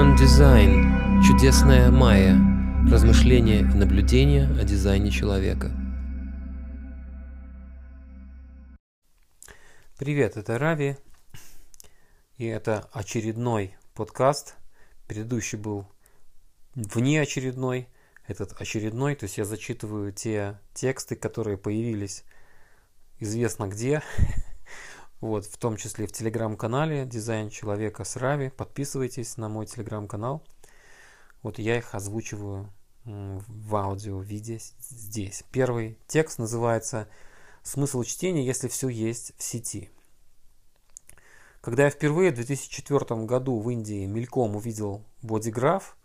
Human Design. Чудесная майя. Размышления и наблюдения о дизайне человека. Привет, это Рави. И это очередной подкаст. Предыдущий был внеочередной. Этот очередной, то есть я зачитываю те тексты, которые появились известно где. Вот, в том числе в телеграм-канале «Дизайн человека с Рави». Подписывайтесь на мой телеграм-канал. Вот я их озвучиваю в аудио-виде здесь. Первый текст называется «Смысл чтения, если все есть в сети». Когда я впервые в 2004 году в Индии мельком увидел бодиграф,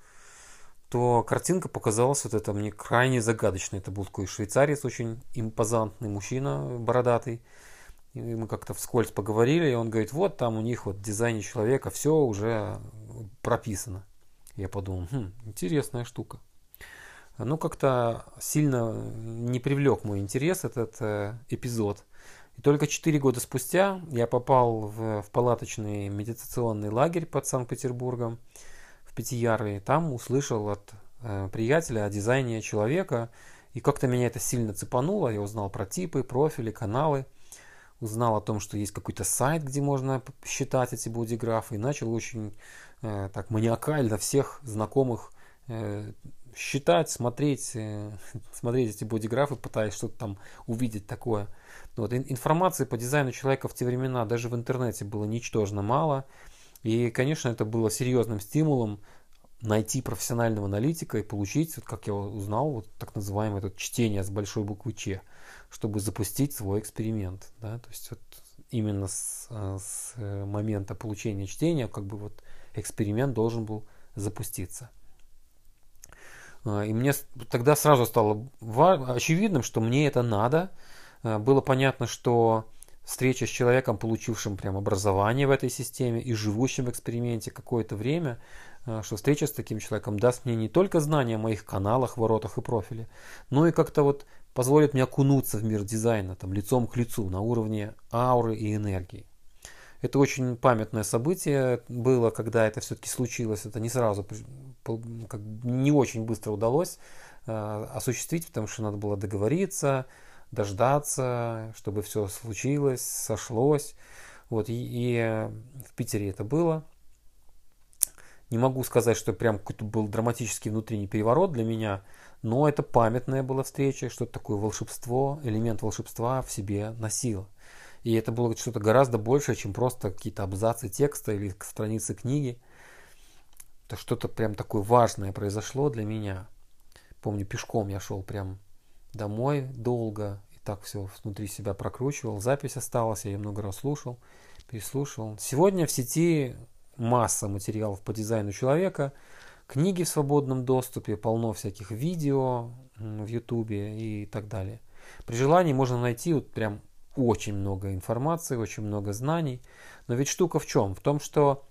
то картинка показалась вот это мне крайне загадочной. Это был такой швейцарец, очень импозантный мужчина, бородатый. И мы как-то вскользь поговорили, и он говорит, вот там у них вот в дизайне человека все уже прописано. Я подумал, хм, интересная штука. Ну, как-то сильно не привлек мой интерес этот э, эпизод. И только 4 года спустя я попал в, в палаточный медитационный лагерь под Санкт-Петербургом в Пятияры. Там услышал от э, приятеля о дизайне человека. И как-то меня это сильно цепануло. Я узнал про типы, профили, каналы узнал о том, что есть какой-то сайт, где можно считать эти бодиграфы, и начал очень э, так маниакально всех знакомых э, считать, смотреть, э, смотреть эти бодиграфы, пытаясь что-то там увидеть такое. Вот, информации по дизайну человека в те времена даже в интернете было ничтожно мало. И, конечно, это было серьезным стимулом найти профессионального аналитика и получить, вот, как я узнал, вот так называемое это чтение с большой буквы Ч чтобы запустить свой эксперимент. Да? То есть вот именно с, э, с э, момента получения чтения как бы вот эксперимент должен был запуститься. А, и мне тогда сразу стало очевидным, что мне это надо. А, было понятно, что встреча с человеком, получившим прям образование в этой системе и живущим в эксперименте какое-то время, что встреча с таким человеком даст мне не только знания о моих каналах, воротах и профиле, но и как-то вот позволит мне окунуться в мир дизайна там, лицом к лицу на уровне ауры и энергии. Это очень памятное событие было, когда это все-таки случилось. Это не сразу, не очень быстро удалось э, осуществить, потому что надо было договориться, дождаться, чтобы все случилось, сошлось. Вот, и, и в Питере это было. Не могу сказать, что прям какой-то был драматический внутренний переворот для меня, но это памятная была встреча, что-то такое волшебство, элемент волшебства в себе носило. И это было что-то гораздо большее, чем просто какие-то абзацы текста или страницы книги. Это что-то прям такое важное произошло для меня. Помню, пешком я шел прям домой долго, и так все внутри себя прокручивал. Запись осталась, я ее много раз слушал, переслушивал. Сегодня в сети масса материалов по дизайну человека – книги в свободном доступе, полно всяких видео в Ютубе и так далее. При желании можно найти вот прям очень много информации, очень много знаний. Но ведь штука в чем? В том, что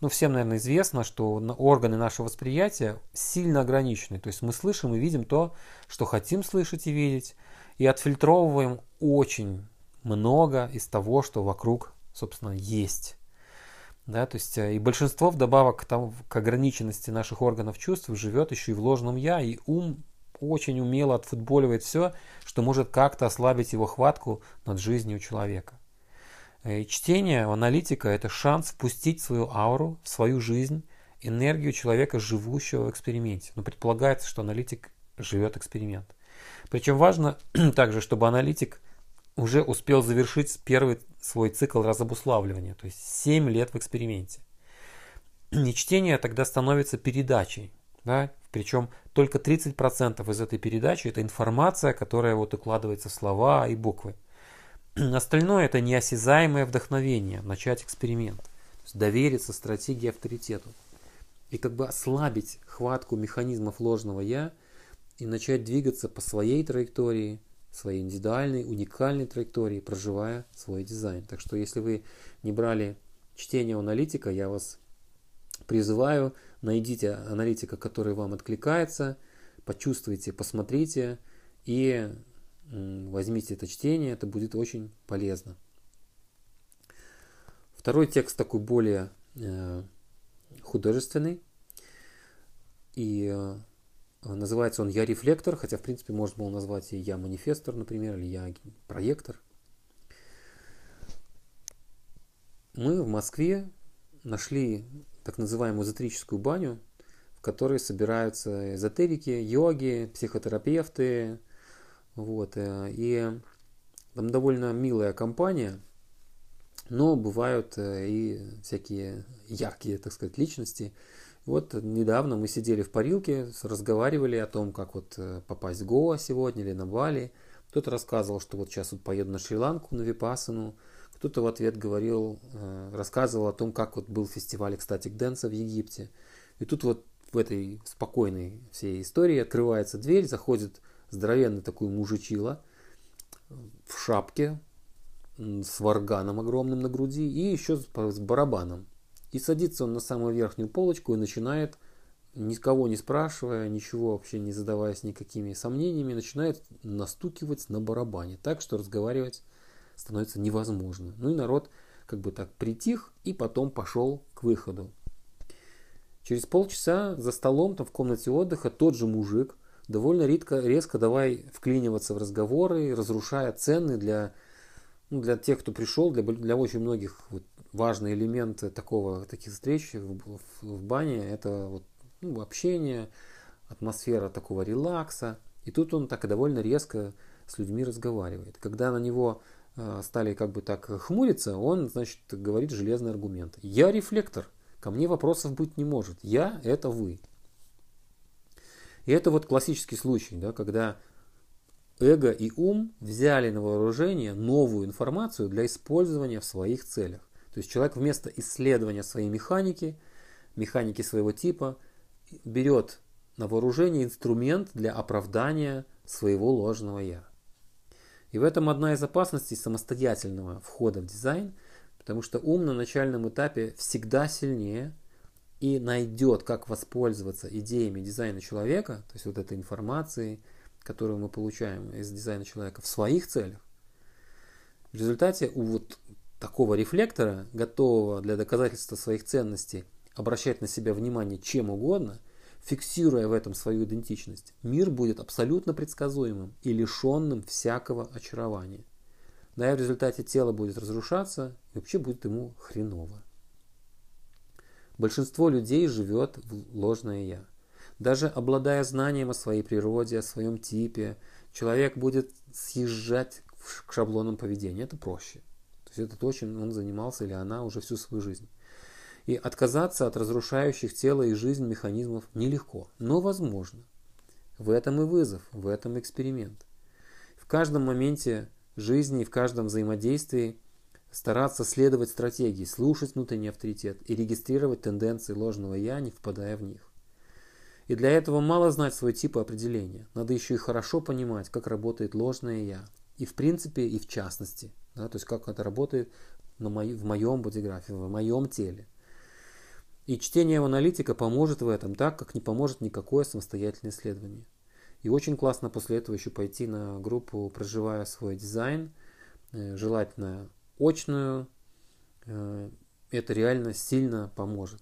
ну, всем, наверное, известно, что органы нашего восприятия сильно ограничены. То есть мы слышим и видим то, что хотим слышать и видеть, и отфильтровываем очень много из того, что вокруг, собственно, есть. Да, то есть э, и большинство вдобавок там, к ограниченности наших органов чувств живет еще и в ложном я, и ум очень умело отфутболивает все, что может как-то ослабить его хватку над жизнью человека. Э, и чтение, аналитика – это шанс впустить свою ауру, в свою жизнь, энергию человека, живущего в эксперименте. Но предполагается, что аналитик живет эксперимент. Причем важно также, чтобы аналитик уже успел завершить первый свой цикл разобуславливания, то есть 7 лет в эксперименте. И чтение тогда становится передачей. Да? Причем только 30% из этой передачи это информация, которая вот укладывается в слова и буквы. Остальное это неосязаемое вдохновение, начать эксперимент. То есть довериться стратегии авторитету. И как бы ослабить хватку механизмов ложного я и начать двигаться по своей траектории – своей индивидуальной, уникальной траектории, проживая свой дизайн. Так что если вы не брали чтение аналитика, я вас призываю, найдите аналитика, который вам откликается, почувствуйте, посмотрите и возьмите это чтение, это будет очень полезно. Второй текст такой более э, художественный. И э, называется он «Я рефлектор», хотя, в принципе, можно было назвать и «Я манифестор», например, или «Я проектор». Мы в Москве нашли так называемую эзотерическую баню, в которой собираются эзотерики, йоги, психотерапевты. Вот, э, и там довольно милая компания, но бывают э, и всякие яркие, так сказать, личности. Вот недавно мы сидели в парилке, разговаривали о том, как вот э, попасть в Гоа сегодня или на Бали. Кто-то рассказывал, что вот сейчас вот поеду на Шри-Ланку, на Випасану. Кто-то в ответ говорил, э, рассказывал о том, как вот был фестиваль экстатик дэнса в Египте. И тут вот в этой спокойной всей истории открывается дверь, заходит здоровенный такой мужичила в шапке с варганом огромным на груди и еще с барабаном. И садится он на самую верхнюю полочку и начинает, никого не спрашивая, ничего вообще не задаваясь никакими сомнениями, начинает настукивать на барабане, так что разговаривать становится невозможно. Ну и народ как бы так притих и потом пошел к выходу. Через полчаса за столом там в комнате отдыха тот же мужик довольно редко, резко давай вклиниваться в разговоры, разрушая цены для, ну, для тех, кто пришел, для, для очень многих вот, важный элемент такого, таких встреч в, в, в бане это вот, ну, общение, атмосфера такого релакса. И тут он так и довольно резко с людьми разговаривает. Когда на него э, стали как бы так хмуриться, он, значит, говорит железный аргумент. Я рефлектор, ко мне вопросов быть не может. Я – это вы. И это вот классический случай, да, когда эго и ум взяли на вооружение новую информацию для использования в своих целях. То есть человек вместо исследования своей механики, механики своего типа, берет на вооружение инструмент для оправдания своего ложного «я». И в этом одна из опасностей самостоятельного входа в дизайн, потому что ум на начальном этапе всегда сильнее и найдет, как воспользоваться идеями дизайна человека, то есть вот этой информацией, которую мы получаем из дизайна человека в своих целях. В результате у вот такого рефлектора, готового для доказательства своих ценностей обращать на себя внимание чем угодно, фиксируя в этом свою идентичность, мир будет абсолютно предсказуемым и лишенным всякого очарования. Да и в результате тело будет разрушаться и вообще будет ему хреново. Большинство людей живет в ложное «я». Даже обладая знанием о своей природе, о своем типе, человек будет съезжать к шаблонам поведения. Это проще. То есть это то, чем он занимался или она уже всю свою жизнь. И отказаться от разрушающих тело и жизнь механизмов нелегко, но возможно. В этом и вызов, в этом эксперимент. В каждом моменте жизни и в каждом взаимодействии стараться следовать стратегии, слушать внутренний авторитет и регистрировать тенденции ложного «я», не впадая в них. И для этого мало знать свой тип определения. Надо еще и хорошо понимать, как работает ложное «я». И в принципе, и в частности – да, то есть как это работает на мои, в моем бодиграфе, в моем теле. И чтение аналитика поможет в этом, так как не поможет никакое самостоятельное исследование. И очень классно после этого еще пойти на группу «Проживая свой дизайн», э, желательно очную. Э, это реально сильно поможет.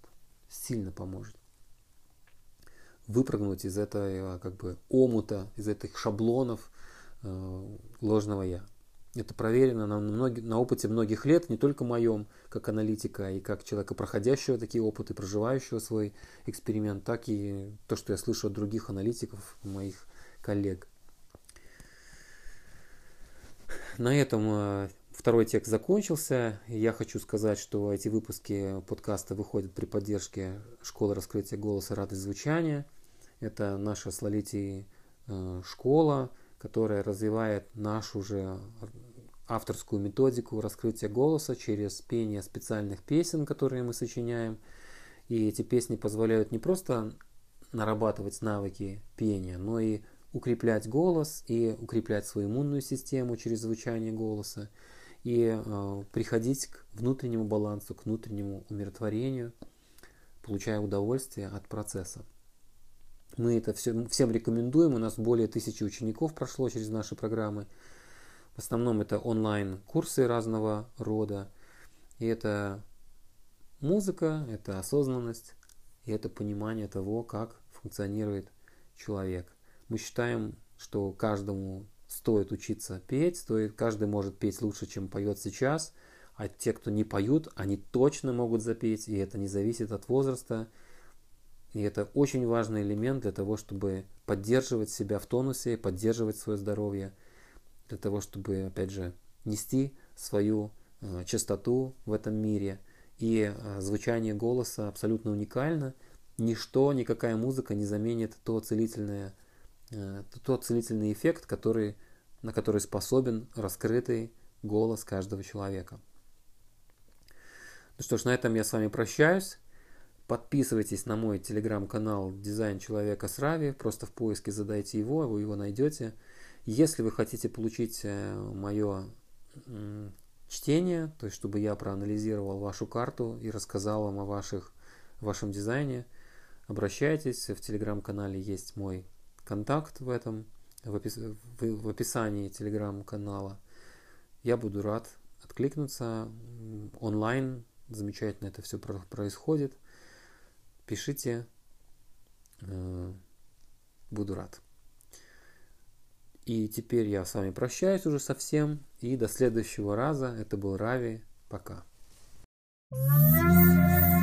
Сильно поможет. Выпрыгнуть из этого как бы омута, из этих шаблонов э, ложного «я». Это проверено на, многих, на опыте многих лет, не только моем, как аналитика и как человека, проходящего такие опыты, проживающего свой эксперимент, так и то, что я слышу от других аналитиков, моих коллег. На этом э, второй текст закончился. Я хочу сказать, что эти выпуски подкаста выходят при поддержке Школы раскрытия голоса «Радость звучания». Это наша с Лолитей э, школа, которая развивает нашу же авторскую методику раскрытия голоса через пение специальных песен, которые мы сочиняем. И эти песни позволяют не просто нарабатывать навыки пения, но и укреплять голос и укреплять свою иммунную систему через звучание голоса и э, приходить к внутреннему балансу, к внутреннему умиротворению, получая удовольствие от процесса. Мы это все, всем рекомендуем. У нас более тысячи учеников прошло через наши программы. В основном это онлайн-курсы разного рода. И это музыка, это осознанность, и это понимание того, как функционирует человек. Мы считаем, что каждому стоит учиться петь, стоит, каждый может петь лучше, чем поет сейчас, а те, кто не поют, они точно могут запеть, и это не зависит от возраста. И это очень важный элемент для того, чтобы поддерживать себя в тонусе, поддерживать свое здоровье, для того, чтобы, опять же, нести свою э, чистоту в этом мире. И э, звучание голоса абсолютно уникально. Ничто, никакая музыка не заменит то целительное Э, тот целительный эффект, который, на который способен раскрытый голос каждого человека. Ну что ж, на этом я с вами прощаюсь. Подписывайтесь на мой телеграм-канал «Дизайн человека с Рави». Просто в поиске задайте его, вы его найдете. Если вы хотите получить э, мое чтение, то есть чтобы я проанализировал вашу карту и рассказал вам о ваших, вашем дизайне, обращайтесь. В телеграм-канале есть мой контакт в этом, в, опис, в, в описании телеграм-канала. Я буду рад откликнуться онлайн. Замечательно это все происходит пишите, э, буду рад. И теперь я с вами прощаюсь уже совсем. И до следующего раза. Это был Рави. Пока. thank